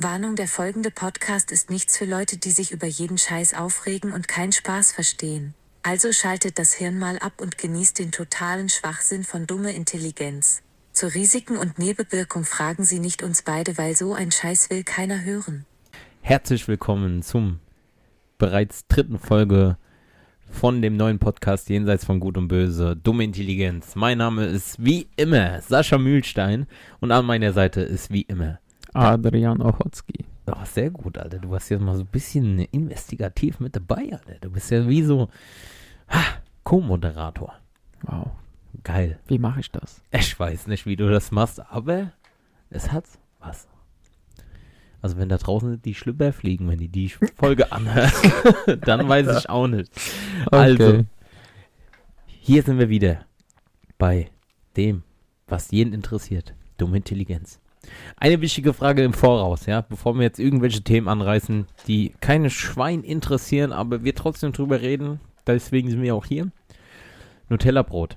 Warnung, der folgende Podcast ist nichts für Leute, die sich über jeden Scheiß aufregen und keinen Spaß verstehen. Also schaltet das Hirn mal ab und genießt den totalen Schwachsinn von dumme Intelligenz. Zu Risiken und Nebenwirkung fragen Sie nicht uns beide, weil so ein Scheiß will keiner hören. Herzlich willkommen zum bereits dritten Folge von dem neuen Podcast Jenseits von Gut und Böse, Dumme Intelligenz. Mein Name ist wie immer Sascha Mühlstein und an meiner Seite ist wie immer Adrian Ochotski. Oh, sehr gut, Alter. Du warst jetzt mal so ein bisschen investigativ mit dabei, Alter. Du bist ja wie so Co-Moderator. Wow. Geil. Wie mache ich das? Ich weiß nicht, wie du das machst, aber es hat was. Also wenn da draußen die Schlüpper fliegen, wenn die die Folge anhören, dann weiß ich auch nicht. Also, Okay. hier sind wir wieder bei dem, was jeden interessiert. Dumme Intelligenz. Eine wichtige Frage im Voraus, ja, bevor wir jetzt irgendwelche Themen anreißen, die keine Schwein interessieren, aber wir trotzdem drüber reden. Deswegen sind wir auch hier. Nutella-Brot.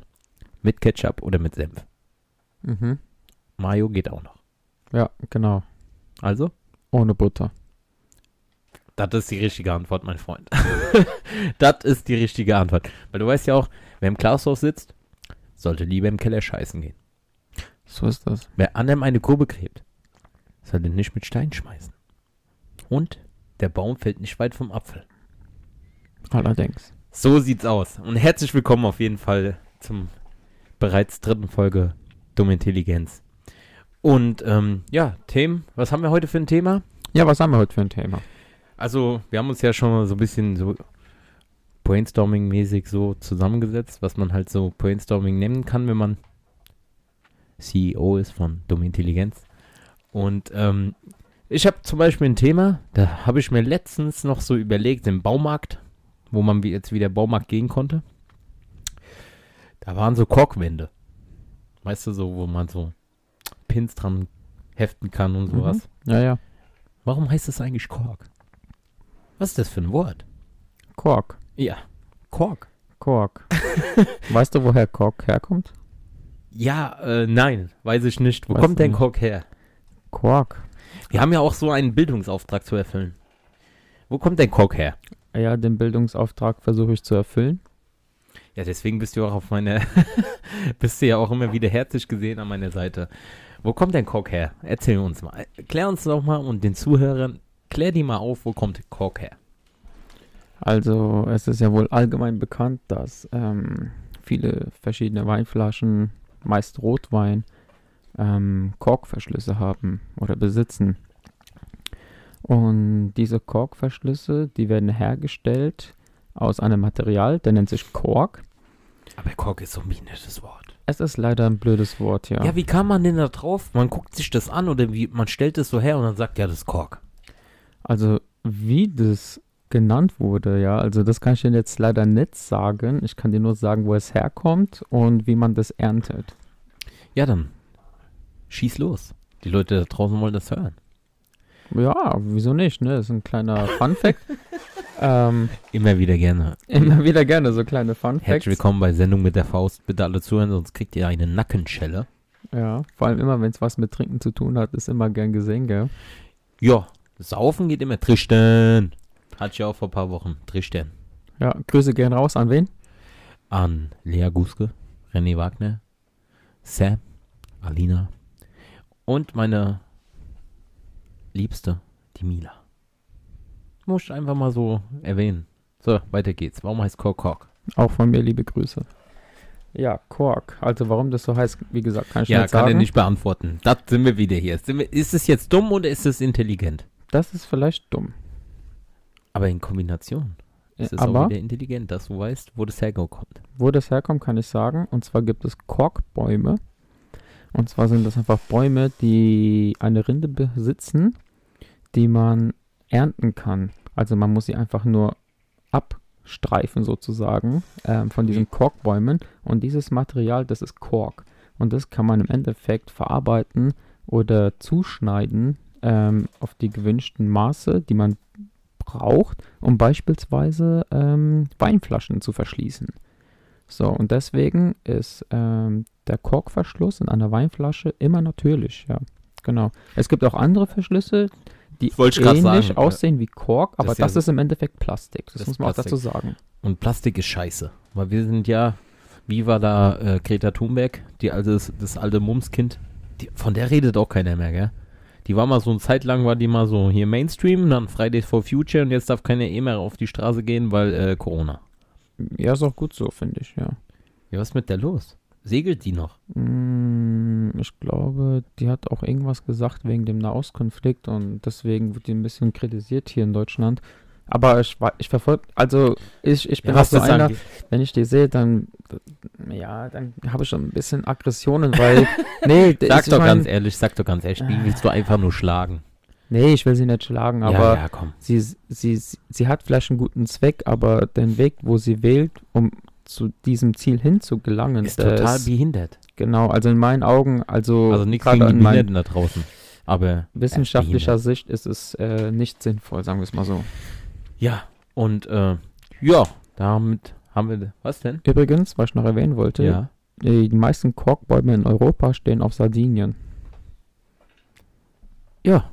Mit Ketchup oder mit Senf. Mhm. Mayo geht auch noch. Ja, genau. Also, Ohne Butter. das ist die richtige Antwort, mein Freund. das ist die richtige Antwort. Weil du weißt ja auch, wer im Glashaus sitzt, sollte lieber im Keller scheißen gehen. So ist das. Wer anderem eine Grube gräbt, sollte nicht mit Stein schmeißen. Und der Baum fällt nicht weit vom Apfel. Allerdings. So sieht's aus. Und herzlich willkommen auf jeden Fall zum bereits dritten Folge Dumme Intelligenz. Und ähm, ja, Themen, was haben wir heute für ein Thema? Ja, was haben wir heute für ein Thema? Also, wir haben uns ja schon mal so ein bisschen so Brainstorming-mäßig so zusammengesetzt, was man halt so Brainstorming nennen kann, wenn man CEO ist von Dumme Intelligenz. Und ähm, ich habe zum Beispiel ein Thema, da habe ich mir letztens noch so überlegt, im Baumarkt, wo man wie- jetzt wieder Baumarkt gehen konnte. Da waren so Korkwände. Weißt du, so, wo man so Pins dran heften kann und sowas. Ja, ja. Warum heißt das eigentlich Kork? Was ist das für ein Wort? Kork. Ja, Kork. Kork. weißt du, woher Kork herkommt? Ja, äh, nein, weiß ich nicht. Wo Weißt kommt denn? Kork her? Kork. Wir haben ja auch so einen Bildungsauftrag zu erfüllen. Wo kommt denn Kork her? Ja, den Bildungsauftrag versuche ich zu erfüllen. Ja, deswegen bist du auch auf meiner, bist du ja auch immer wieder herzlich gesehen an meiner Seite. Wo kommt denn Kork her? Erzähl uns mal. Klär uns doch mal und den Zuhörern, klär die mal auf, wo kommt Kork her? Also, es ist ja wohl allgemein bekannt, dass ähm, viele verschiedene Weinflaschen, meist Rotwein, ähm, Korkverschlüsse haben oder besitzen. Und diese Korkverschlüsse, die werden hergestellt aus einem Material, der nennt sich Kork. Aber Kork ist so ein nettes Wort. Es ist leider ein blödes Wort, ja. Ja. wie kam man denn da drauf? Man guckt sich das an oder wie, man stellt es so her und dann sagt, ja, das ist Kork. Also, wie das genannt wurde, ja, also das kann ich Ihnen jetzt leider nicht sagen. Ich kann dir nur sagen, wo es herkommt und wie man das erntet. Ja, dann schieß los. Die Leute da draußen wollen das hören. Ja, wieso nicht, ne? Das ist ein kleiner Fun-Fact. ähm, Immer wieder gerne. immer wieder gerne so kleine Fun-Facts. Herzlich willkommen bei Sendung mit der Faust. Bitte alle zuhören, sonst kriegt ihr eine Nackenschelle. Ja, vor allem immer, wenn es was mit Trinken zu tun hat, ist immer gern gesehen, gell? Ja, Saufen geht immer. Trichten. Hatte ich auch vor ein paar Wochen. Trichten. Ja, Grüße gern raus an wen? An Lea Guske, René Wagner, Sam, Alina und meine Liebste, die Mila. Muss ich einfach mal so erwähnen. So, weiter geht's. Warum heißt Kork Kork? Auch von mir liebe Grüße. Ja, Kork. Also warum das so heißt, wie gesagt, kann ich Ja, nicht kann sagen. er nicht beantworten. Das sind wir wieder hier. Sind wir, ist es jetzt dumm oder ist es intelligent? Das ist vielleicht dumm. Aber in Kombination ist es Aber auch wieder intelligent, dass du weißt, wo das herkommt. Wo das herkommt, kann ich sagen. Und zwar gibt es Korkbäume. Und zwar sind das einfach Bäume, die eine Rinde besitzen, die man ernten kann. Also man muss sie einfach nur abstreifen sozusagen ähm, von diesen Korkbäumen. Und dieses Material, das ist Kork. Und das kann man im Endeffekt verarbeiten oder zuschneiden ähm, auf die gewünschten Maße, die man braucht, um beispielsweise ähm, Weinflaschen zu verschließen. So, und deswegen ist ähm, der Korkverschluss in einer Weinflasche immer natürlich, ja. Genau. Es gibt auch andere Verschlüsse, die ähnlich sagen, aussehen wie Kork, aber Das das, ist ja ist im Endeffekt Plastik. Das, Das muss man auch Plastik. dazu sagen. Und Plastik ist scheiße. Weil wir sind ja, wie war da äh, Greta Thunberg, die alte, das alte Mumskind, die, von der redet auch keiner mehr, gell? Die war mal so eine Zeit lang, war die mal so hier Mainstream, dann Fridays for Future und jetzt darf keiner eh mehr auf die Straße gehen, weil äh, Corona. Ja, ist auch gut so, finde ich, ja. Ja, was ist mit der los? Segelt die noch? Mm, Ich glaube, die hat auch irgendwas gesagt wegen dem Nahostkonflikt und deswegen wird die ein bisschen kritisiert hier in Deutschland. Aber ich, ich verfolge, also ich, ich bin auch so einer, angeht. wenn ich die sehe, dann, ja, dann habe ich schon ein bisschen Aggressionen, weil, nee, Sag doch mein- ganz ehrlich, sag doch ganz ehrlich, die willst du einfach nur schlagen. Nee, ich will sie nicht schlagen, aber ja, ja, sie, sie, sie, sie hat vielleicht einen guten Zweck, aber den Weg, wo sie wählt, um zu diesem Ziel hinzugelangen, Ist total ist, behindert. genau, also in meinen Augen, also, Also nichts gegen die Behinderten da draußen. Aber wissenschaftlicher behindert. Sicht ist es äh, nicht sinnvoll, sagen wir es mal so. Ja, und äh, ja, damit haben wir, was denn? Übrigens, was ich noch erwähnen wollte, Ja. die, die meisten Korkbäume in Europa stehen auf Sardinien. Ja,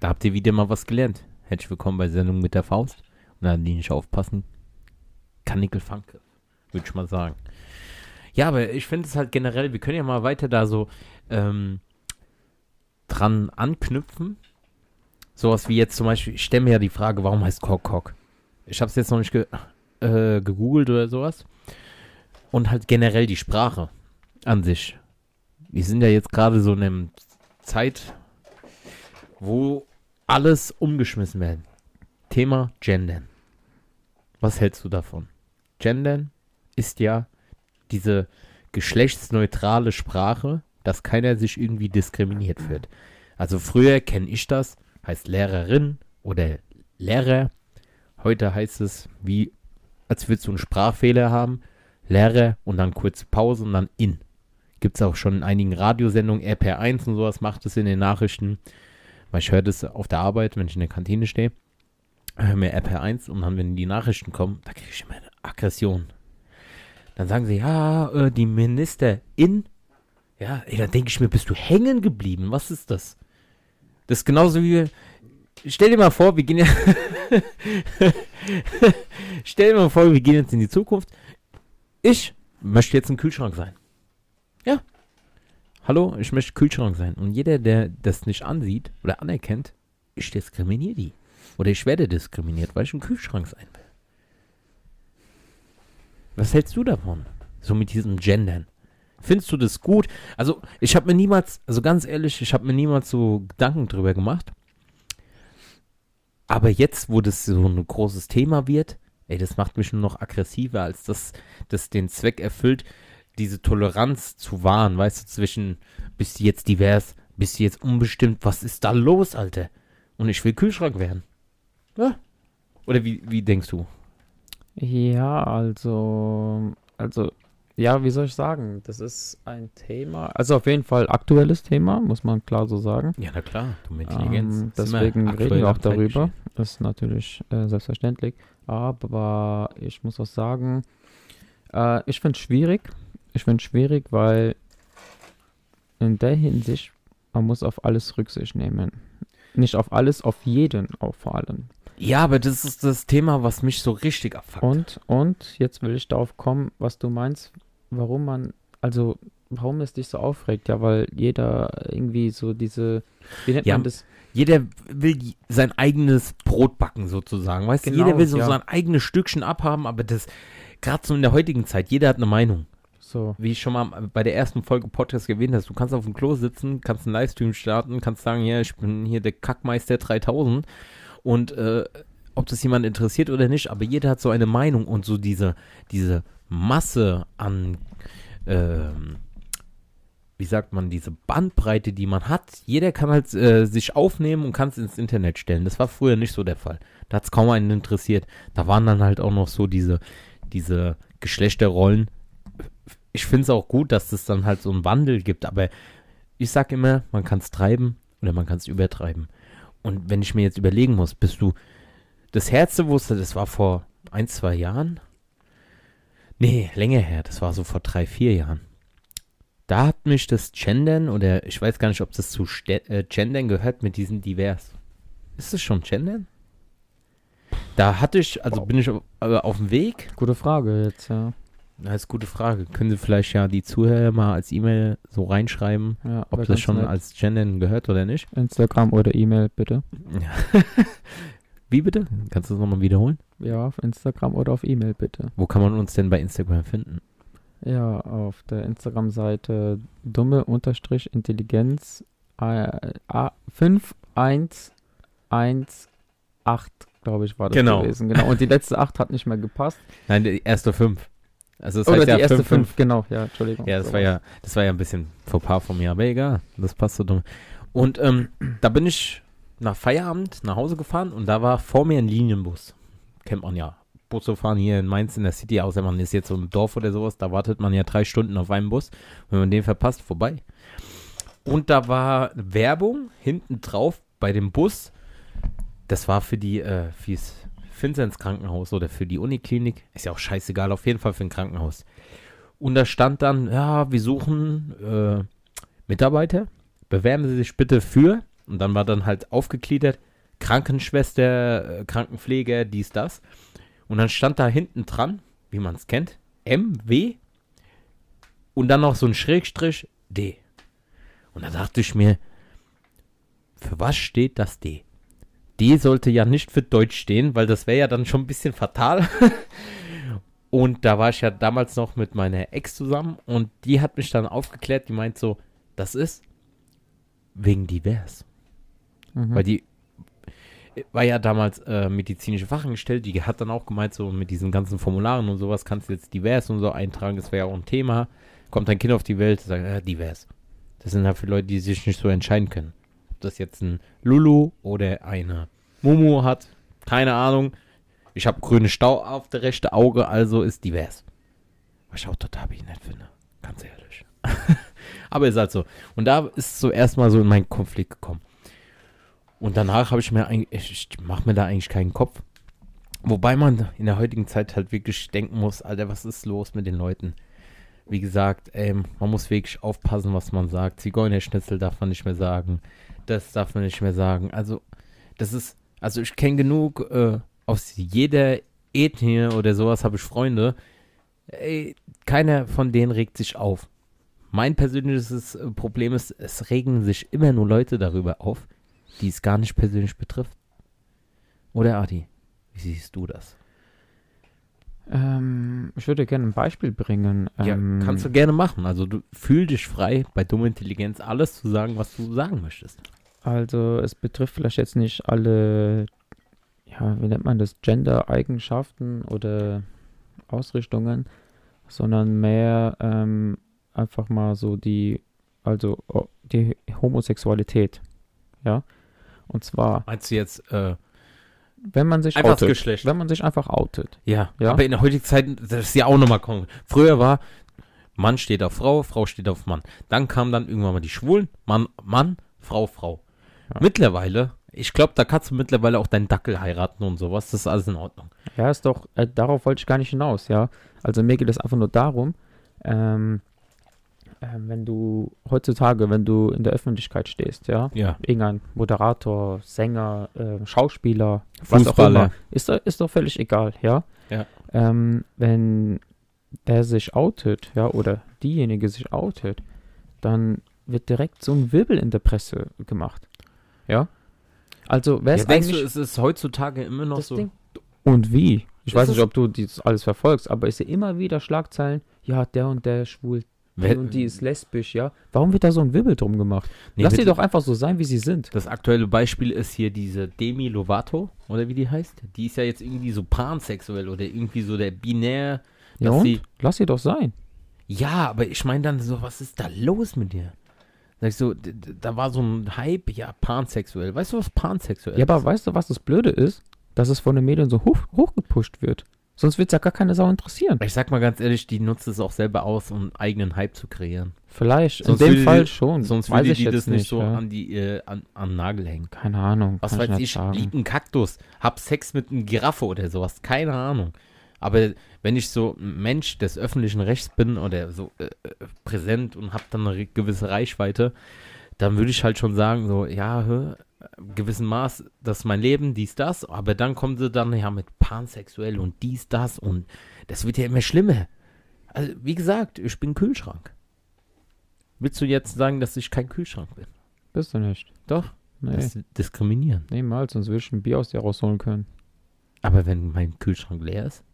da habt ihr wieder mal was gelernt. Herzlich willkommen bei Sendung mit der Faust. Und da die nicht aufpassen. Kanickel Funke, würde ich mal sagen. Ja, aber ich finde es halt generell, wir können ja mal weiter da so ähm, dran anknüpfen. Sowas wie jetzt zum Beispiel, ich stelle mir ja die Frage, warum heißt Kork Kork? Ich habe es jetzt noch nicht ge äh, gegoogelt oder sowas. Und halt generell die Sprache an sich. Wir sind ja jetzt gerade so in einem Zeit, wo alles umgeschmissen werden. Thema Gendern. Was hältst du davon? Gendern ist ja diese geschlechtsneutrale Sprache, dass keiner sich irgendwie diskriminiert fühlt. Also früher kenne ich das, heißt Lehrerin oder Lehrer. Heute heißt es, wie als würdest du einen Sprachfehler haben, Lehrer und dann kurze Pause und dann in. Gibt es auch schon in einigen Radiosendungen, RPR1 und sowas macht es in den Nachrichten. Weil ich höre das auf der Arbeit, wenn ich in der Kantine stehe. Höre mir RPR1 und dann, wenn die Nachrichten kommen, da kriege ich immer eine Aggression. Dann sagen sie, ja, äh, die Ministerin. Ja, ey, dann denke ich mir, bist du hängen geblieben? Was ist das? Das ist genauso wie. Stell dir mal vor, wir gehen ja. Stell dir mal vor, wir gehen jetzt in die Zukunft. Ich möchte jetzt ein Kühlschrank sein. Ja. Hallo, ich möchte Kühlschrank sein. Und jeder, der das nicht ansieht oder anerkennt, ich diskriminiere die. Oder ich werde diskriminiert, weil ich ein Kühlschrank sein will. Was hältst du davon? So mit diesem Gendern. Findest du das gut? Also, ich habe mir niemals, also ganz ehrlich, ich habe mir niemals so Gedanken drüber gemacht. Aber jetzt, wo das so ein großes Thema wird, ey, das macht mich nur noch aggressiver, als das, das den Zweck erfüllt, diese Toleranz zu wahren, weißt du, zwischen, bist du jetzt divers, bist du jetzt unbestimmt, was ist da los, Alter? Und ich will Kühlschrank werden. Ja. Oder wie, wie denkst du? Ja, also, also, ja, wie soll ich sagen? Das ist ein Thema, also auf jeden Fall aktuelles Thema, muss man klar so sagen. Ja, na klar, du mit Intelligenz. Ähm, deswegen reden wir auch darüber. Das ist natürlich äh, selbstverständlich. Aber ich muss auch sagen, äh, ich finde es schwierig. Ich finde es schwierig, weil in der Hinsicht, man muss auf alles Rücksicht nehmen. Nicht auf alles, auf jeden auch vor allem. Ja, aber das ist das Thema, was mich so richtig abfuckt. Und, und jetzt will ich darauf kommen, was du meinst, warum man, also warum es dich so aufregt. Ja, weil jeder irgendwie so diese, wie nennt Ja, man das? Jeder will sein eigenes Brot backen, sozusagen. Weißt du, Genau, jeder will so ja. sein eigenes Stückchen abhaben, aber das, gerade so in der heutigen Zeit, jeder hat eine Meinung. So, Wie ich schon mal bei der ersten Folge Podcast erwähnt hast, du kannst auf dem Klo sitzen, kannst einen Livestream starten, kannst sagen, ja, ich bin hier der Kackmeister 3000 und äh, ob das jemand interessiert oder nicht, aber jeder hat so eine Meinung und so diese, diese Masse an, ähm, wie sagt man, diese Bandbreite, die man hat, jeder kann halt äh, sich aufnehmen und kann es ins Internet stellen. Das war früher nicht so der Fall. Da hat es kaum einen interessiert. Da waren dann halt auch noch so diese, diese Geschlechterrollen. Ich finde es auch gut, dass es dann halt so einen Wandel gibt, aber ich sag immer, man kann es treiben oder man kann es übertreiben. Und wenn ich mir jetzt überlegen muss, bist du das Herze wusste, das war vor ein, zwei Jahren? Nee, länger her, das war so vor drei, vier Jahren. Da hat mich das Gendern oder ich weiß gar nicht, ob das zu Ste äh, Gendern gehört mit diesen divers. Ist es schon gendern? Da hatte ich, also bin ich auf, äh, auf dem Weg. Gute Frage jetzt, ja. Das ist eine gute Frage. Können Sie vielleicht ja die Zuhörer mal als E-Mail so reinschreiben, ja ob das schon nett. als gendern gehört oder nicht? Instagram oder E-Mail bitte. Wie bitte? Kannst du das nochmal wiederholen? Ja, auf Instagram oder auf E-Mail bitte. Wo kann man uns denn bei Instagram finden? Ja, auf der Instagram-Seite dumme unterstrich Intelligenz äh, A- 5118, glaube ich, war das Genau. gewesen. Genau. Und die letzte 8 hat nicht mehr gepasst. Nein, die erste fünf. Also das Oder heißt die ja erste fünf, 5, genau, ja, Entschuldigung. Ja, das So war was. ja, das war ja ein bisschen Fauxpas von mir, aber egal, das passt so dumm. Und ähm, da bin ich nach Feierabend nach Hause gefahren und da war vor mir ein Linienbus. Kennt man ja. Busse fahren hier in Mainz in der City, außer man ist jetzt so im Dorf oder sowas, da wartet man ja drei Stunden auf einen Bus. Wenn man den verpasst, vorbei. Und da war Werbung hinten drauf bei dem Bus. Das war für die, äh, fürs Vinzenz Krankenhaus oder für die Uniklinik. Ist ja auch scheißegal, auf jeden Fall für ein Krankenhaus. Und da stand dann, ja, wir suchen äh, Mitarbeiter. Bewerben Sie sich bitte für. Und dann war dann halt aufgegliedert, Krankenschwester, äh, Krankenpfleger, dies, das. Und dann stand da hinten dran, wie man es kennt, MW und dann noch so ein Schrägstrich D. Und da dachte ich mir, für was steht das D? D sollte ja nicht für Deutsch stehen, weil das wäre ja dann schon ein bisschen fatal. Und da war ich ja damals noch mit meiner Ex zusammen und die hat mich dann aufgeklärt, die meint so, das ist wegen divers. Mhm. Weil die war ja damals äh, medizinische Fachangestellte, die hat dann auch gemeint, so mit diesen ganzen Formularen und sowas kannst du jetzt divers und so eintragen, das wäre ja auch ein Thema. Kommt ein Kind auf die Welt, sagt, äh, divers. Das sind halt für Leute, die sich nicht so entscheiden können. Ob das jetzt ein Lulu oder eine Mumu hat, keine Ahnung. Ich habe grüne Stau auf der rechte Auge, also ist divers. Was ich auch total behindert finde. Ganz ehrlich. Aber ist halt so. Und da ist so erstmal so in meinen Konflikt gekommen. Und danach habe ich mir eigentlich, ich mache mir da eigentlich keinen Kopf. Wobei man in der heutigen Zeit halt wirklich denken muss, Alter, was ist los mit den Leuten? Wie gesagt, ähm, man muss wirklich aufpassen, was man sagt. Zigeunerschnitzel darf man nicht mehr sagen. Das darf man nicht mehr sagen. Also, das ist, also ich kenne genug, äh, aus jeder Ethnie oder sowas habe ich Freunde. Ey, keiner von denen regt sich auf. Mein persönliches äh, Problem ist, es regen sich immer nur Leute darüber auf, die es gar nicht persönlich betrifft. Oder Adi, wie siehst du das? Ähm, ich würde gerne ein Beispiel bringen. Ähm, ja, kannst du gerne machen. Also du fühl dich frei, bei dumme Intelligenz alles zu sagen, was du sagen möchtest. Also es betrifft vielleicht jetzt nicht alle, ja, wie nennt man das, Gender-Eigenschaften oder Ausrichtungen, sondern mehr ähm, einfach mal so die, also oh, die Homosexualität. Ja. Und zwar, Meinst du jetzt, äh, wenn man sich Einfach outet. Geschlecht. Wenn man sich einfach outet. ja, Ja. aber in der heutigen Zeit, das ist ja auch nochmal kommen. Früher war, Mann steht auf Frau, Frau steht auf Mann. Dann kamen dann irgendwann mal die Schwulen, Mann, Mann, Frau, Frau. Ja. Mittlerweile, ich glaube, da kannst du mittlerweile auch deinen Dackel heiraten und sowas, das ist alles in Ordnung. Ja, ist doch, äh, darauf wollte ich gar nicht hinaus, ja. Also mir geht es einfach nur darum, ähm, ähm, wenn du heutzutage, wenn du in der Öffentlichkeit stehst, ja, Ja. irgendein Moderator, Sänger, äh, Schauspieler, was auch Fußballer. immer, ist, doch- ist doch völlig egal, ja. Ja. Ähm, wenn der sich outet, ja, oder diejenige sich outet, dann wird direkt so ein Wirbel in der Presse gemacht, ja. Also, wer Ja, ist eigentlich du, es ist heutzutage immer noch so. Ding? Und wie? Ich Ist weiß es- nicht, ob du das alles verfolgst, aber ich sehe immer wieder Schlagzeilen, ja, der und der ist Wer- und die ist lesbisch, ja. Warum wird da so ein Wirbel drum gemacht? Nee, Lass bitte. doch einfach so sein, wie sie sind. Das aktuelle Beispiel ist hier diese Demi Lovato, oder wie die heißt. Die ist ja jetzt irgendwie so pansexuell oder irgendwie so der binär. Ja und? sie- Lass sie doch sein. Ja, aber ich meine dann so, was ist da los mit dir? Sag ich so, da war so ein Hype, ja, pansexuell. Weißt du, was pansexuell Ja, aber ist? weißt du, was das Blöde ist? Dass es von den Medien so hoch, hochgepusht wird. Sonst wird es ja gar keine Sau interessieren. Ich sag mal ganz ehrlich, die nutzt es auch selber aus, um einen eigenen Hype zu kreieren. Vielleicht, Sonst in dem Fall die- schon. Sonst weiß würde ich die jetzt das nicht so ja. an die äh, an, an den Nagel hängen. Keine Ahnung. Was weiß ich, sagen. lieb einen Kaktus, hab Sex mit einem Giraffe oder sowas, keine Ahnung. Aber wenn ich so ein Mensch des öffentlichen Rechts bin oder so äh, äh, präsent und hab dann eine gewisse Reichweite, dann würde ich halt schon sagen, so, ja, hä, gewissen Maß, das ist mein Leben, dies, das, aber dann kommen sie dann ja mit pansexuell und dies, das und das wird ja immer schlimmer. Also, wie gesagt, ich bin Kühlschrank. Willst du jetzt sagen, dass ich kein Kühlschrank bin? Bist du nicht. Doch. Nee. Das ist diskriminieren. Nee, mal, sonst würde ich ein Bier aus dir rausholen können. Aber wenn mein Kühlschrank leer ist,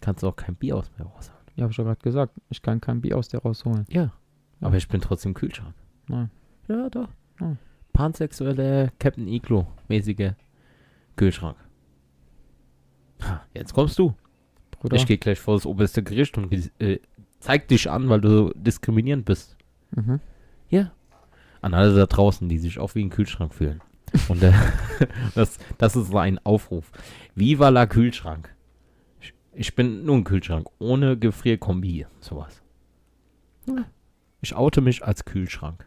kannst du auch kein Bier aus mir rausholen. Ja, habe ich ja gerade gesagt. Ich kann kein Bier aus dir rausholen. Ja. Ja. Aber ich bin trotzdem Kühlschrank. Nein. Ja, doch. Hm. Pansexuelle Captain Iglo-mäßige Kühlschrank. Ha, jetzt kommst du. Bruder. Ich gehe gleich vor das oberste Gericht und äh, zeig dich an, weil du diskriminierend bist. Mhm. An alle da draußen, die sich auch wie ein Kühlschrank fühlen. Und äh, das, das ist so ein Aufruf. Viva la Kühlschrank. Ich, ich bin nur ein Kühlschrank, ohne Gefrierkombi, sowas. Ja. Ich oute mich als Kühlschrank.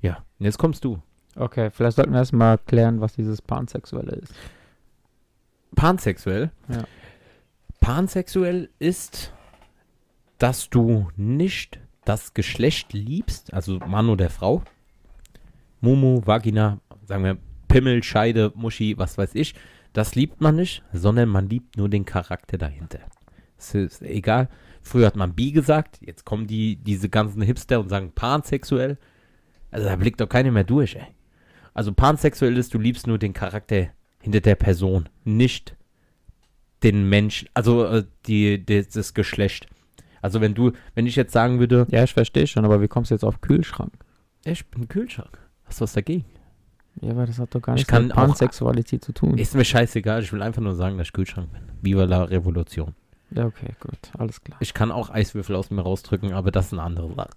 Ja, jetzt kommst du. Okay, vielleicht sollten wir erstmal klären, was dieses Pansexuelle ist. Pansexuell. Ja. Pansexuell ist, dass du nicht das Geschlecht liebst, also Mann oder Frau. Mumu, Vagina, sagen wir Pimmel, Scheide, Muschi, was weiß ich. Das liebt man nicht, sondern man liebt nur den Charakter dahinter. Es ist egal. Früher hat man bi gesagt, jetzt kommen die, diese ganzen Hipster und sagen pansexuell. Also da blickt doch keiner mehr durch, ey. Also pansexuell ist, du liebst nur den Charakter hinter der Person, nicht den Menschen, also äh, die, die, das Geschlecht. Also wenn du, wenn ich jetzt sagen würde, Ja, ich verstehe schon, aber wie kommst du jetzt auf Kühlschrank? ich bin Kühlschrank, hast du was dagegen? Ja, aber das hat doch gar Ich nichts mit Pansexualität zu tun. Ist mir scheißegal, ich will einfach nur sagen, dass ich Kühlschrank bin. Viva la Revolution. Ja, okay, gut, alles klar. Ich kann auch Eiswürfel aus mir rausdrücken, aber das ist eine andere Sache.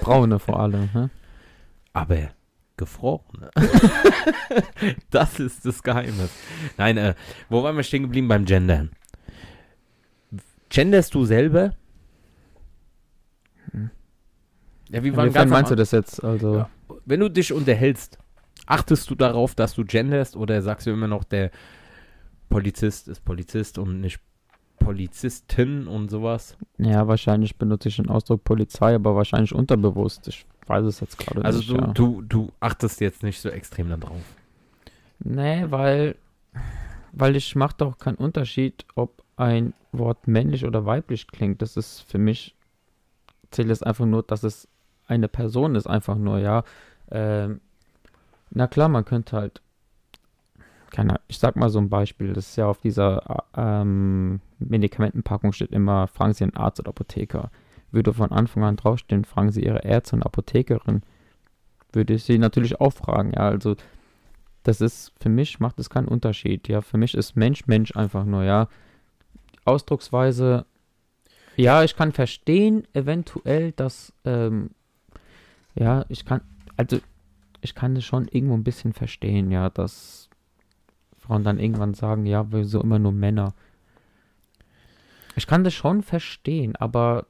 Braune vor allem, hä? Aber gefrorene. das ist das Geheimnis. Nein, äh, wo waren wir stehen geblieben beim Gendern? Genderst du selber? Hm. Ja, wie waren ganz meinst du das jetzt? Also, Ja. Wenn du dich unterhältst, achtest du darauf, dass du genderst oder sagst du immer noch, der Polizist ist Polizist und nicht Polizistin und sowas? ja, wahrscheinlich benutze ich den Ausdruck Polizei, aber wahrscheinlich unterbewusst. Ich weiß es jetzt gerade Also nicht. du, ja. du, du achtest jetzt nicht so extrem darauf. Nee, weil, weil ich mache doch keinen Unterschied, ob ein Wort männlich oder weiblich klingt. Das ist für mich, zählt es einfach nur, dass es eine Person ist, einfach nur, ja. Ähm, na klar, man könnte halt, keine Ahnung, ich sag mal so ein Beispiel, das ist ja auf dieser äh, ähm, Medikamentenpackung steht immer, fragen Sie einen Arzt oder Apotheker. Würde von Anfang an draufstehen, fragen Sie Ihre Ärzte und Apothekerin, würde ich sie natürlich auch fragen, ja, also das ist, für mich macht es keinen Unterschied. Ja, für mich ist Mensch, Mensch einfach nur, ja. Ausdrucksweise, ja, ich kann verstehen, eventuell, dass, ähm, ja, ich kann, also, ich kann es schon irgendwo ein bisschen verstehen, ja, dass Frauen dann irgendwann sagen, ja, wir so immer nur Männer. Ich kann das schon verstehen, aber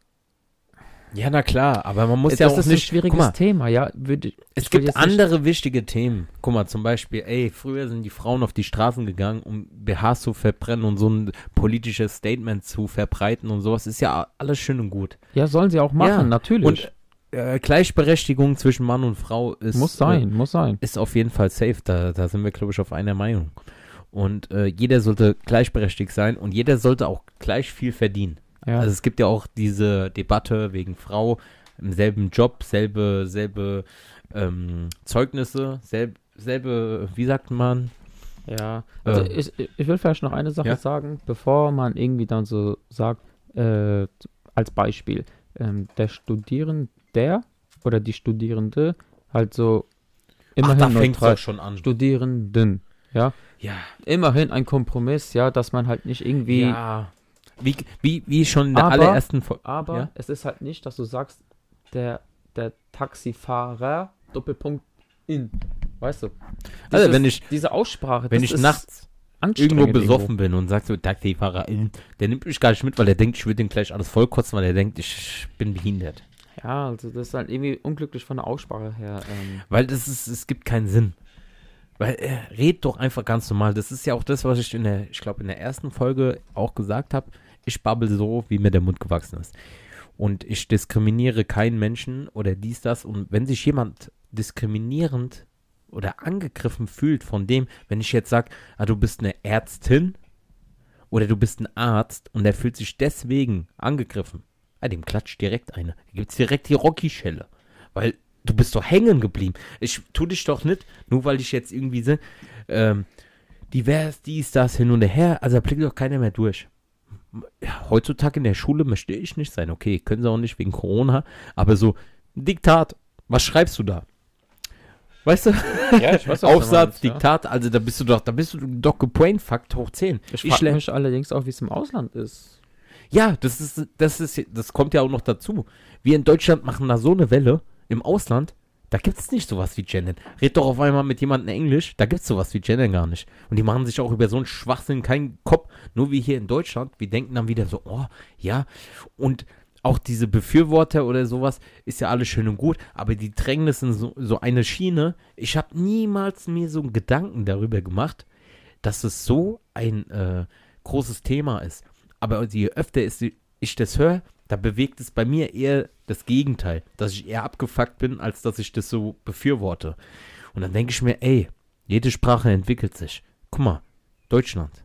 Ja, na klar, aber man muss das ja auch ist nicht. ein schwieriges mal, Thema, ja. Würde, es gibt andere wichtige Themen. Guck mal, zum Beispiel, ey, früher sind die Frauen auf die Straßen gegangen, um BHs zu verbrennen und so ein politisches Statement zu verbreiten und sowas. Ist ja alles schön und gut. Ja, sollen sie auch machen, Ja, natürlich. Und äh, Gleichberechtigung zwischen Mann und Frau ist. muss sein, muss sein. Äh, ist auf jeden Fall safe. Da, da sind wir, glaube ich, auf einer Meinung. Und äh, jeder sollte gleichberechtigt sein und jeder sollte auch gleich viel verdienen. Ja. Also es gibt ja auch diese Debatte wegen Frau im selben Job, selbe, selbe ähm, Zeugnisse, selb, selbe, wie sagt man? Ja, also Äh. ich, ich will vielleicht noch eine Sache Ja? sagen, bevor man irgendwie dann so sagt, äh, als Beispiel, ähm, der Studierende oder die Studierende halt so immerhin Ach, da fängt neutral schon an. Studierenden, ja, Ja, immerhin ein Kompromiss, ja, dass man halt nicht irgendwie, ja. Wie, wie, wie schon in der Aber- allerersten Folge. aber Ja? es ist halt nicht, dass du sagst, der, der Taxifahrer, Doppelpunkt in, weißt du? Also Dieses- wenn ich, diese Aussprache, wenn ich nachts irgendwo besoffen bin und sag so, Taxifahrer, der nimmt mich gar nicht mit, weil er denkt, ich würde den gleich alles vollkotzen, weil er denkt, ich bin behindert. Ja, also das ist halt irgendwie unglücklich von der Aussprache her. Ähm, Weil das ist, es gibt keinen Sinn. Weil er redet doch einfach ganz normal. Das ist ja auch das, was ich in der, ich glaube, in der ersten Folge auch gesagt habe. Ich babbel so, wie mir der Mund gewachsen ist. und ich diskriminiere keinen Menschen oder dies, das. Und wenn sich jemand diskriminierend oder angegriffen fühlt von dem, wenn ich jetzt sage, ah, du bist eine Ärztin oder du bist ein Arzt und er fühlt sich deswegen angegriffen, ah, dem klatscht direkt eine. Gibt es direkt die Rocky-Schelle. Weil du bist doch hängen geblieben. Ich tu dich doch nicht, nur weil ich jetzt irgendwie so, ähm, divers, dies, das, hin und her. Also da blickt doch keiner mehr durch. Ja, heutzutage in der Schule möchte ich nicht sein. Okay, können sie auch nicht wegen Corona. Aber so, Diktat, was schreibst du da? Weißt du? Ja, ich weiß, Aufsatz, meinst, ja. Diktat, also da bist du doch, da bist du doch gebrainfuckt hoch 10. Ich Ich frage mich allerdings auch, wie es im Ausland ist. Ja, das ist, das ist, das kommt ja auch noch dazu. Wir in Deutschland machen da so eine Welle. Im Ausland, da gibt es nicht sowas wie Gendern. Red doch auf einmal mit jemandem Englisch, da gibt es sowas wie Gendern gar nicht. Und die machen sich auch über so einen Schwachsinn keinen Kopf. Nur wie hier in Deutschland, wir denken dann wieder so, oh, ja. Und auch diese Befürworter oder sowas ist ja alles schön und gut, aber die drängen das in so, so eine Schiene. Ich habe niemals mir so einen Gedanken darüber gemacht, dass es so ein äh, großes Thema ist. Aber je öfter ich das höre, da bewegt es bei mir eher das Gegenteil, dass ich eher abgefuckt bin, als dass ich das so befürworte. Und dann denke ich mir, ey, jede Sprache entwickelt sich. Guck mal, Deutschland,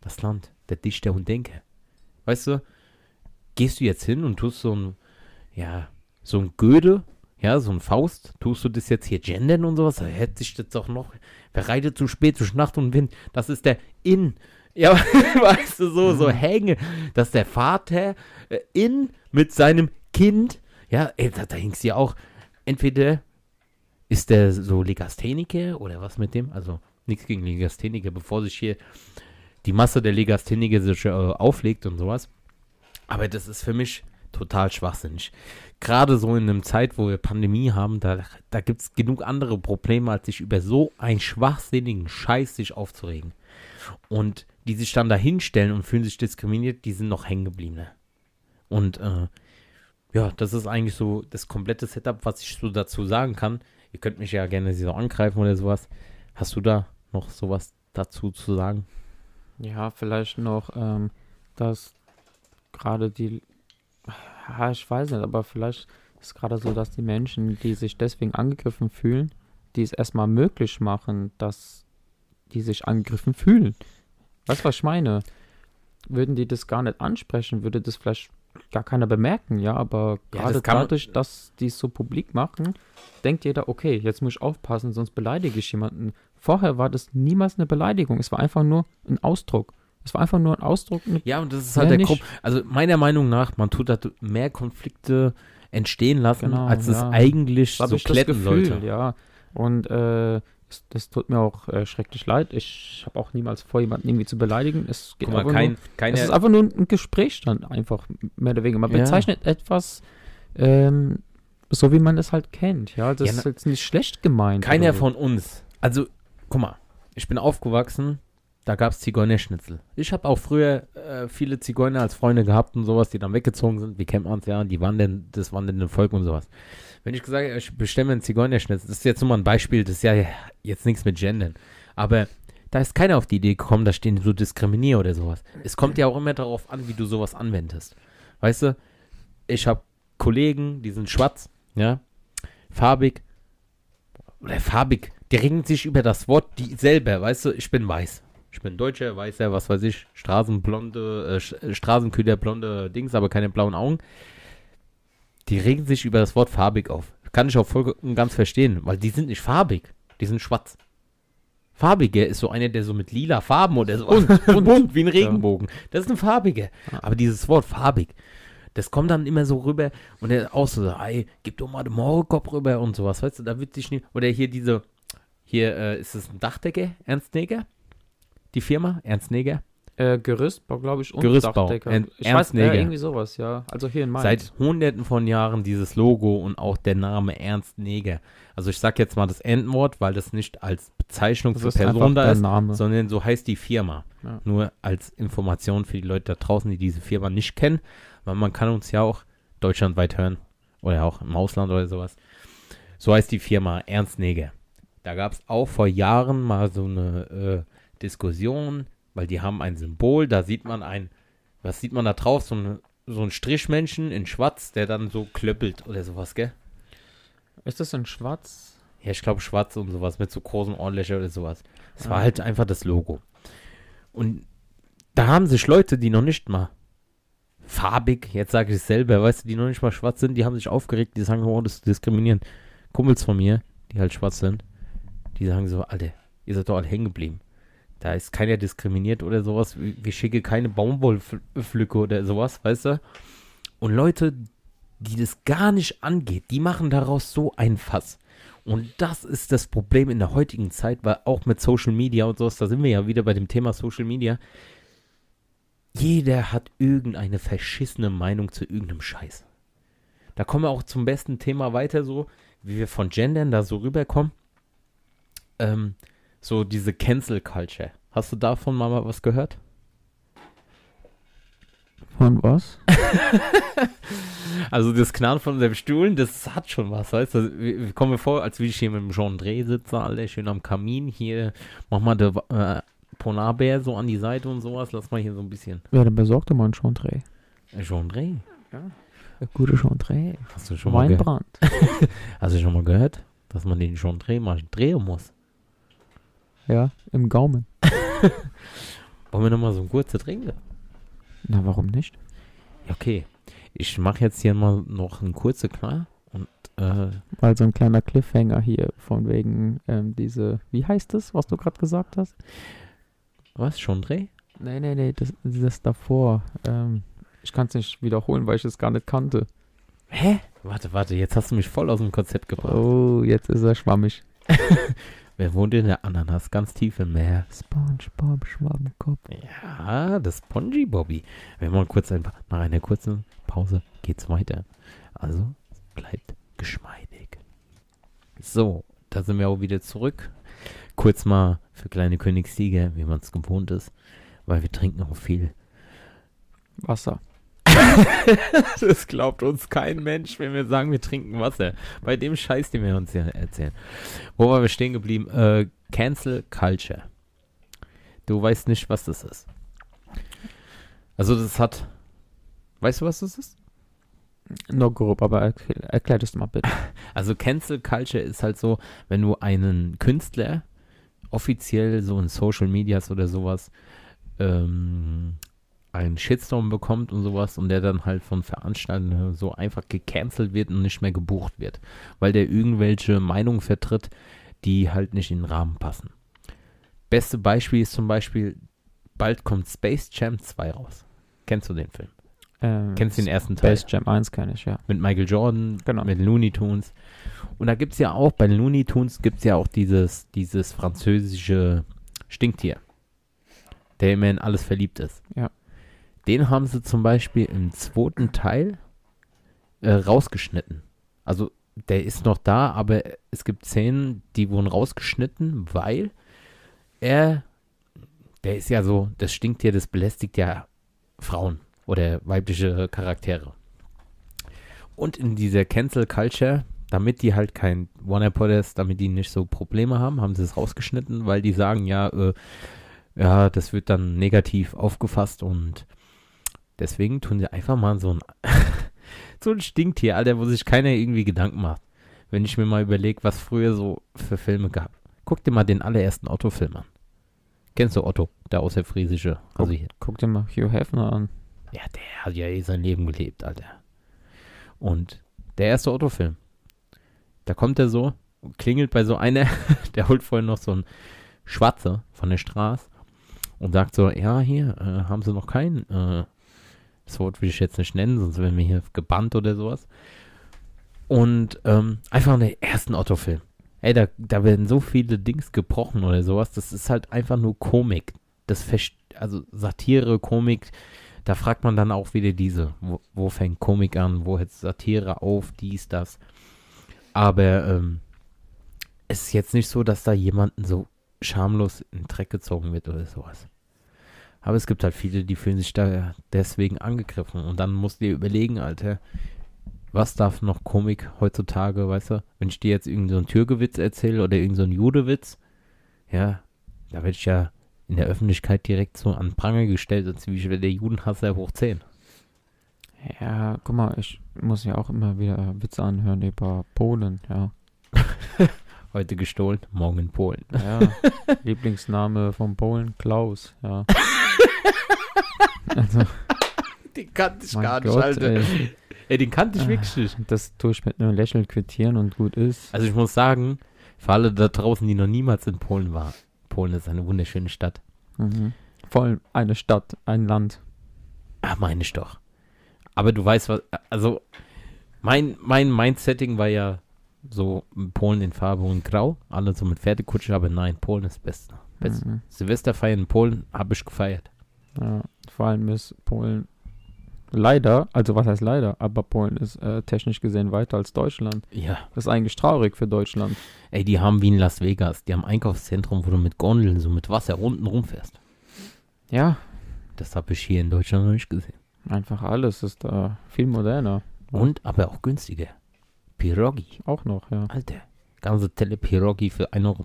das Land der Dichter und Denker. Weißt du, gehst du jetzt hin und tust so ein, ja, so ein Goethe, ja, so ein Faust, tust du das jetzt hier gendern und sowas, da hätte sich das doch noch, wer reitet zu spät durch Nacht und Wind, das ist der In, ja, weißt du, so, so hänge, dass der Vater äh, in mit seinem Kind, ja, ey, da, da hing's ja auch, entweder ist der so Legastheniker oder was mit dem, also nichts gegen Legastheniker, bevor sich hier die Masse der Legastheniker sich äh, auflegt und sowas. Aber das ist für mich total schwachsinnig. Gerade so in einer Zeit, wo wir Pandemie haben, da, da gibt es genug andere Probleme, als sich über so einen schwachsinnigen Scheiß sich aufzuregen. Und die sich dann da hinstellen und fühlen sich diskriminiert, die sind noch hängen geblieben. Ne? Und äh, ja, das ist eigentlich so das komplette Setup, was ich so dazu sagen kann. Ihr könnt mich ja gerne so angreifen oder sowas. Hast du da noch sowas dazu zu sagen? Ja, vielleicht noch, ähm, dass gerade die, ja, ich weiß nicht, aber vielleicht ist gerade so, dass die Menschen, die sich deswegen angegriffen fühlen, die es erstmal möglich machen, dass die sich angegriffen fühlen. Weißt du, was ich meine? Würden die das gar nicht ansprechen, würde das vielleicht gar keiner bemerken, ja, aber Ja, gerade das dadurch, dass die es so publik machen, denkt jeder, okay, jetzt muss ich aufpassen, sonst beleidige ich jemanden. Vorher war das niemals eine Beleidigung, es war einfach nur ein Ausdruck. Es war einfach nur ein Ausdruck. Ja, und das ist halt der. Grund. Also meiner Meinung nach, man tut da mehr Konflikte entstehen lassen, Genau, als es ja. eigentlich habe so kletten Gefühl, sollte. ja. Und äh, das, das tut mir auch äh, schrecklich leid. Ich habe auch niemals vor, jemanden irgendwie zu beleidigen. Es geht mal, kein, nur, keine, es ist einfach nur ein Gesprächsstand, einfach mehr oder weniger. Man Ja. bezeichnet etwas ähm, so, wie man es halt kennt. Ja, das Ja, ist jetzt nicht schlecht gemeint. keiner von uns. Also, guck mal, ich bin aufgewachsen, da gab es Zigeunerschnitzel. Ich habe auch früher äh, viele Zigeuner als Freunde gehabt und sowas, die dann weggezogen sind. Wie kennt man es ja? Die wandern, das wandernde Volk und sowas. Wenn ich gesagt habe, ich bestelle mir einen Zigeunerschnitzel, das ist jetzt nur mal ein Beispiel, das ist ja jetzt nichts mit Gendern. Aber da ist keiner auf die Idee gekommen, dass ich den so diskriminiere oder sowas. Es kommt ja auch immer darauf an, wie du sowas anwendest. Weißt du, ich habe Kollegen, die sind schwarz, ja, farbig, oder farbig, die regen sich über das Wort die selber, weißt du, ich bin weiß. Ich bin Deutscher, Weißer, was weiß ich, Straßenblonde, äh, Straßenköder, blonde Dings, aber keine blauen Augen. Die regen sich über das Wort farbig auf. Kann ich auch voll und ganz verstehen, weil die sind nicht farbig, die sind schwarz. Farbiger ist so einer, der so mit lila Farben oder so bunt, bunt, wie ein Regenbogen. Das ist ein farbiger. Aber dieses Wort farbig, das kommt dann immer so rüber und er auch so, ey, gib doch mal den Maulkorb rüber und sowas, weißt du, da wird sich nicht, oder hier diese, hier äh, ist es ein Dachdecker, Ernst Neger, die Firma, Ernst Neger, Äh, Gerüstbau, glaube ich, und Gerüstbau. Dachdecker. Ern- ich Ernst weiß, äh, Neger. irgendwie sowas, ja. Also hier in Mainz. seit hunderten von Jahren dieses Logo und auch der Name Ernst Neger. Also ich sag jetzt mal das Endwort, weil das nicht als Bezeichnung das für ist Person da ist, Name. sondern so heißt die Firma. Ja. Nur als Information für die Leute da draußen, die diese Firma nicht kennen, weil man kann uns ja auch deutschlandweit hören oder auch im Ausland oder sowas. So heißt die Firma Ernst Neger. Da gab es auch vor Jahren mal so eine äh, Diskussion, weil die haben ein Symbol, da sieht man ein, was sieht man da drauf? So eine so ein Strichmenschen in schwarz, der dann so klöppelt oder sowas, gell? Ist das in schwarz? Ja, ich glaube schwarz und sowas mit so großen Ohrlöcher oder sowas. Es war Ah. halt einfach das Logo. Und da haben sich Leute, die noch nicht mal farbig, jetzt sage ich es selber, weißt du, die noch nicht mal schwarz sind, die haben sich aufgeregt, die sagen, oh, das diskriminieren. Kumpels von mir, die halt schwarz sind, die sagen so, Alter, ihr seid doch alle hängen geblieben. Da ist keiner diskriminiert oder sowas. Wir schicken keine Baumwollpflücke oder sowas, weißt du? Und Leute, die das gar nicht angeht, die machen daraus so ein Fass. Und das ist das Problem in der heutigen Zeit, weil auch mit Social Media und sowas, da sind wir ja wieder bei dem Thema Social Media. Jeder hat irgendeine verschissene Meinung zu irgendeinem Scheiß. Da kommen wir auch zum besten Thema weiter, so wie wir von Gendern da so rüberkommen. Ähm, so diese Cancel Culture. Hast du davon mal was gehört? Von was? Also das Knarren von dem Stuhl, das hat schon was, weißt du? Wir, wir kommen mir vor, als würde ich hier mit dem Jean Dreh sitzen, alle schön am Kamin. Hier, mach mal der äh, Ponarbär so an die Seite und sowas. Lass mal hier so ein bisschen. Ja, dann besorg dir mal einen Chantre. Äh, Jean Dreh, Ein guter Chantre. hast du schon mal, ge Weinbrand. hast du schon mal gehört, dass man den Jean Dreh mal drehen muss? Ja, im Gaumen. Wollen wir nochmal so ein kurzer trinken? Na, warum nicht? Ja, okay. Ich mache jetzt hier mal noch ein kurzer klar und äh, Weil so ein kleiner Cliffhanger hier von wegen ähm, diese, wie heißt das, was du gerade gesagt hast? was? Jean Dreh? Nee, nee, nee, das, das davor. Ähm, ich kann es nicht wiederholen, weil ich es gar nicht kannte. Hä? Warte, warte, jetzt hast du mich voll aus dem Konzept gebracht. Oh, jetzt ist er schwammig. Wer wohnt in der Ananas ganz tief im Meer? Spongebob Schwammkopf. Ja, das Spongy Bobby. Wir machen kurz ein, nach einer kurzen Pause geht's weiter. Also bleibt geschmeidig. So, da sind wir auch wieder zurück. Kurz mal für kleine Königssieger, wie man es gewohnt ist, weil wir trinken auch viel. Wasser. Das glaubt uns kein Mensch, wenn wir sagen, wir trinken Wasser. Bei dem Scheiß, den wir uns hier erzählen. Wo waren wir stehen geblieben? Äh, Cancel Culture. Du weißt nicht, was das ist. Also das hat... Weißt du, was das ist? Nur grob, aber erklär, erklär das mal bitte. Also Cancel Culture ist halt so, wenn du einen Künstler offiziell so in Social Medias oder sowas ähm, einen Shitstorm bekommt und sowas und der dann halt von Veranstaltern so einfach gecancelt wird und nicht mehr gebucht wird, weil der irgendwelche Meinungen vertritt, die halt nicht in den Rahmen passen. Beste Beispiel ist zum Beispiel, bald kommt Space Jam 2 raus. Kennst du den Film? Ähm, Kennst du den ersten Teil? Space Jam 1 kenne ich, ja. mit Michael Jordan, Genau. mit Looney Tunes. Und da gibt es ja auch, bei Looney Tunes gibt es ja auch dieses, dieses französische Stinktier, der immer in alles verliebt ist. Ja. Den haben sie zum Beispiel im zweiten Teil äh, rausgeschnitten. Also der ist noch da, aber es gibt Szenen, die wurden rausgeschnitten, weil er, der ist ja so, das Stinktier, das belästigt ja Frauen oder weibliche Charaktere. Und in dieser Cancel Culture, damit die halt kein Warner Brothers, damit die nicht so Probleme haben, haben sie es rausgeschnitten, weil die sagen, ja, äh, ja, das wird dann negativ aufgefasst und deswegen tun sie einfach mal so ein, so ein Stinktier, Alter, wo sich keiner irgendwie Gedanken macht. Wenn ich mir mal überlege, was früher so für Filme gab. Guck dir mal den allerersten Otto-Film an. Kennst du Otto, der außerfriesische? Also hier. Guck dir mal Hugh Hefner an. Ja, der hat ja eh sein Leben gelebt, Alter. Und der erste Otto-Film. Da kommt er so, klingelt bei so einer, der holt vorhin noch so ein Schwarzer von der Straße und sagt so, ja, hier, äh, haben sie noch keinen, äh, das Wort will ich jetzt nicht nennen, sonst werden wir hier gebannt oder sowas. Und ähm, einfach den ersten Otto-Film. Ey, da, da werden so viele Dings gebrochen oder sowas. Das ist halt einfach nur Komik. Das also Satire, Komik, da fragt man dann auch wieder diese, wo, wo fängt Komik an, wo hört Satire auf, dies, das. Aber ähm, es ist jetzt nicht so, dass da jemanden so schamlos in den Dreck gezogen wird oder sowas. Aber es gibt halt viele, die fühlen sich da deswegen angegriffen. Und dann musst du dir überlegen, Alter, was darf noch Komik heutzutage, weißt du? Wenn ich dir jetzt irgendeinen so Türgewitz erzähle oder irgendeinen so Judewitz, ja, da werde ich ja in der Öffentlichkeit direkt so an Pranger gestellt, als wie ich wäre der Judenhasser hoch 10. Ja, guck mal, ich muss ja auch immer wieder Witze anhören über Polen, ja. Heute gestohlen, morgen in Polen. Ja, Lieblingsname von Polen, Klaus, ja. Also, Den kannte ich mein Gott, ey, Ey, den kannte ich Ah. wirklich nicht. das tue ich mit einem Lächeln quittieren und gut ist. Also ich muss sagen, für alle da draußen, die noch niemals in Polen waren, Polen ist eine wunderschöne Stadt. Mhm. Vor allem eine Stadt, ein Land. Ah, meine ich doch. Aber du weißt was, also mein, mein Mindsetting war ja so Polen in Farbe und Grau, alle so mit Pferdekutsche, aber nein, Polen ist das Beste. Beste. Mhm. Silvesterfeiern in Polen habe ich gefeiert. Ja, vor allem ist Polen leider, also was heißt leider, aber Polen ist äh, technisch gesehen weiter als Deutschland. Ja. Das ist eigentlich traurig für Deutschland. Ey, die haben wie in Las Vegas, die haben ein Einkaufszentrum, wo du mit Gondeln so mit Wasser unten rumfährst. Ja, Das habe ich hier in Deutschland noch nicht gesehen. einfach alles ist da viel moderner. Und aber auch günstiger. Pirogi, Auch noch, ja. Alter. Ganze Telle Pirogi für 1,30 Euro.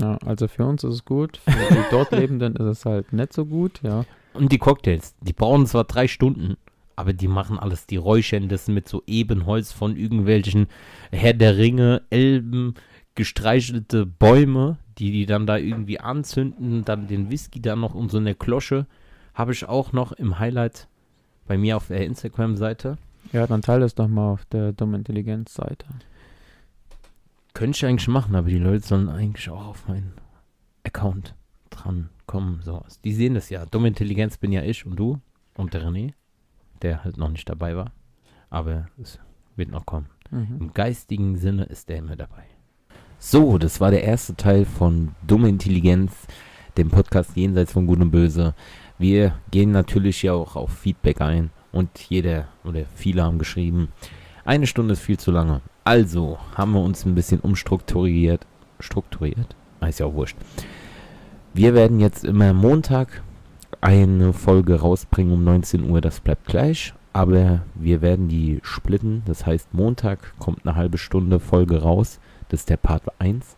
Ja. Also für uns ist es gut, für die dort Lebenden ist es halt nicht so gut, ja. Und die Cocktails, die brauchen zwar drei Stunden, aber die machen alles, die räuchern das mit so Ebenholz von irgendwelchen Herr der Ringe, Elben, gestreichelte Bäume, die die dann da irgendwie anzünden, dann den Whisky da noch um so eine Klosche, habe ich auch noch im Highlight bei mir auf der Instagram-Seite. Ja, dann teile es doch mal auf der dumme Intelligenz-Seite. Könnte ich eigentlich machen, aber die Leute sollen eigentlich auch auf meinen Account dran kommen. So. Die sehen das ja. Dumme Intelligenz bin ja ich und du und der René, der halt noch nicht dabei war. Aber es wird noch kommen. Mhm. Im geistigen Sinne ist der immer dabei. So, das war der erste Teil von Dumme Intelligenz, dem Podcast Jenseits von Gut und Böse. Wir gehen natürlich ja auch auf Feedback ein und jeder oder viele haben geschrieben, eine Stunde ist viel zu lange. Also haben wir uns ein bisschen umstrukturiert. Strukturiert? Ist ja auch wurscht. Wir werden jetzt immer Montag eine Folge rausbringen um 19 Uhr, das bleibt gleich. Aber wir werden die splitten. Das heißt, Montag kommt eine halbe Stunde Folge raus. Das ist der Part 1.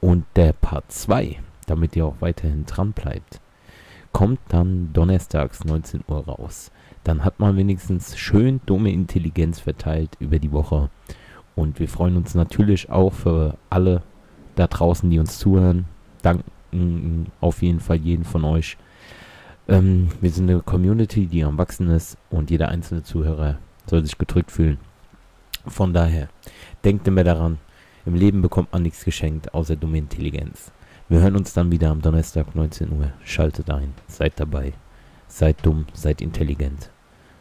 Und der Part 2, damit ihr auch weiterhin dran bleibt, kommt dann donnerstags 19 Uhr raus. Dann hat man wenigstens schön dumme Intelligenz verteilt über die Woche. Und wir freuen uns natürlich auch für alle da draußen, die uns zuhören. Danken auf jeden Fall jeden von euch. Ähm, wir sind eine Community, die am Wachsen ist und jeder einzelne Zuhörer soll sich gedrückt fühlen. Von daher, denkt immer daran, im Leben bekommt man nichts geschenkt, außer dumme Intelligenz. Wir hören uns dann wieder am Donnerstag 19 Uhr. Schaltet ein, seid dabei. Seid dumm, seid intelligent.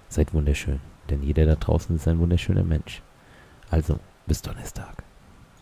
Seid wunderschön, denn jeder da draußen ist ein wunderschöner Mensch. Also, bis Donnerstag.